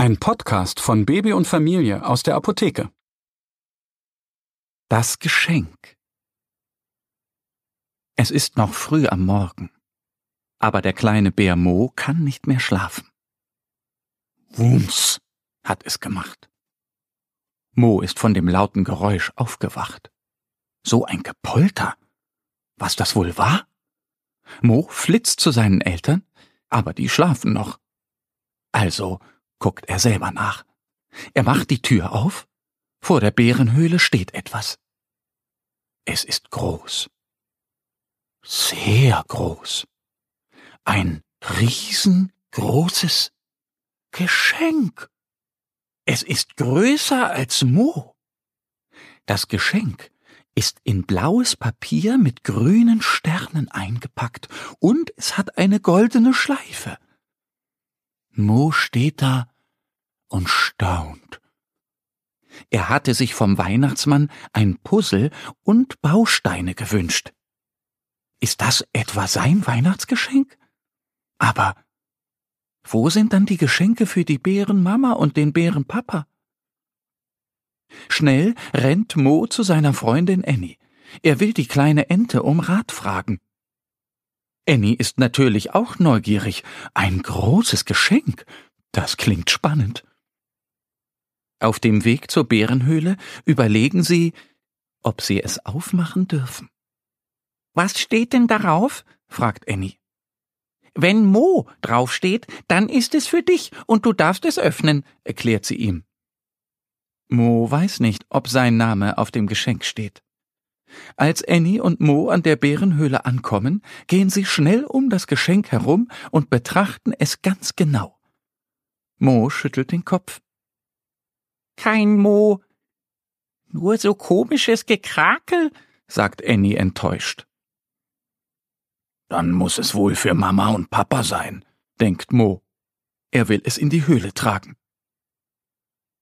Ein Podcast von Baby und Familie aus der Apotheke. Das Geschenk. Es ist noch früh am Morgen, aber der kleine Bär Mo kann nicht mehr schlafen. Wumms hat es gemacht. Mo ist von dem lauten Geräusch aufgewacht. So ein Gepolter. Was das wohl war? Mo flitzt zu seinen Eltern, aber die schlafen noch. Also guckt er selber nach. Er macht die Tür auf. Vor der Bärenhöhle steht etwas. Es ist groß. Sehr groß. Ein riesengroßes Geschenk. Es ist größer als Mo. Das Geschenk ist in blaues Papier mit grünen Sternen eingepackt und es hat eine goldene Schleife. Mo steht da und staunt. Er hatte sich vom Weihnachtsmann ein Puzzle und Bausteine gewünscht. Ist das etwa sein Weihnachtsgeschenk? Aber wo sind dann die Geschenke für die Bärenmama und den Bärenpapa? Schnell rennt Mo zu seiner Freundin Annie. Er will die kleine Ente um Rat fragen. Annie ist natürlich auch neugierig. Ein großes Geschenk. Das klingt spannend. Auf dem Weg zur Bärenhöhle überlegen sie, ob sie es aufmachen dürfen. Was steht denn darauf? fragt Annie. Wenn Mo draufsteht, dann ist es für dich und du darfst es öffnen, erklärt sie ihm. Mo weiß nicht, ob sein Name auf dem Geschenk steht. Als Annie und Mo an der Bärenhöhle ankommen, gehen sie schnell um das Geschenk herum und betrachten es ganz genau. Mo schüttelt den Kopf. Kein Mo. Nur so komisches Gekrakel, sagt Annie enttäuscht. Dann muss es wohl für Mama und Papa sein, denkt Mo. Er will es in die Höhle tragen.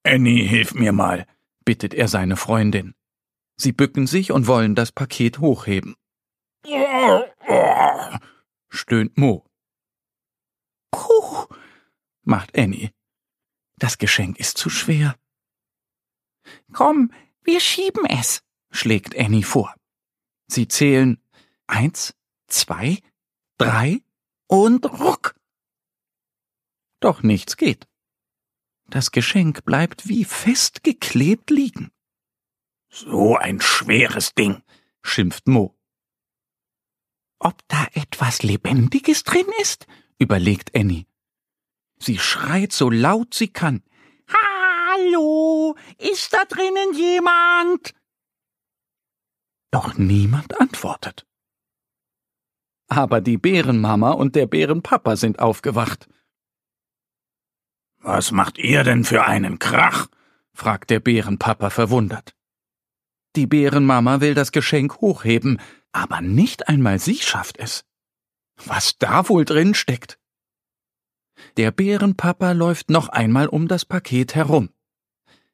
Annie, hilf mir mal, bittet er seine Freundin. Sie bücken sich und wollen das Paket hochheben. stöhnt Mo. Puh, macht Annie. Das Geschenk ist zu schwer. Komm, wir schieben es, schlägt Annie vor. Sie zählen eins, zwei, drei und ruck. Doch nichts geht. Das Geschenk bleibt wie festgeklebt liegen. So ein schweres Ding, schimpft Mo. Ob da etwas Lebendiges drin ist? überlegt Annie. Sie schreit so laut sie kann. Hallo, ist da drinnen jemand? Doch niemand antwortet. Aber die Bärenmama und der Bärenpapa sind aufgewacht. Was macht ihr denn für einen Krach? fragt der Bärenpapa verwundert. Die Bärenmama will das Geschenk hochheben, aber nicht einmal sie schafft es. Was da wohl drin steckt? Der Bärenpapa läuft noch einmal um das Paket herum.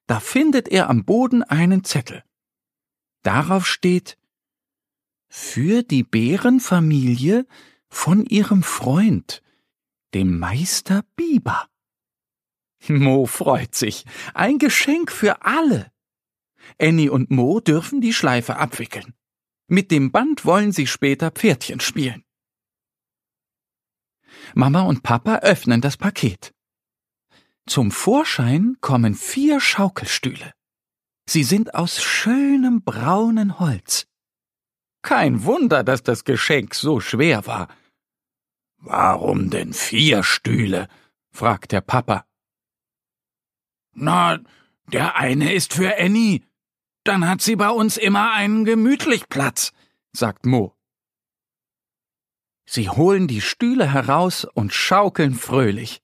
Da findet er am Boden einen Zettel. Darauf steht für die Bärenfamilie von ihrem Freund, dem Meister Biber. Mo freut sich. Ein Geschenk für alle. Annie und Mo dürfen die Schleife abwickeln. Mit dem Band wollen sie später Pferdchen spielen. Mama und Papa öffnen das Paket. Zum Vorschein kommen vier Schaukelstühle. Sie sind aus schönem braunen Holz. Kein Wunder, dass das Geschenk so schwer war. Warum denn vier Stühle? fragt der Papa. Na, der eine ist für Annie. Dann hat sie bei uns immer einen gemütlich Platz, sagt Mo. Sie holen die Stühle heraus und schaukeln fröhlich.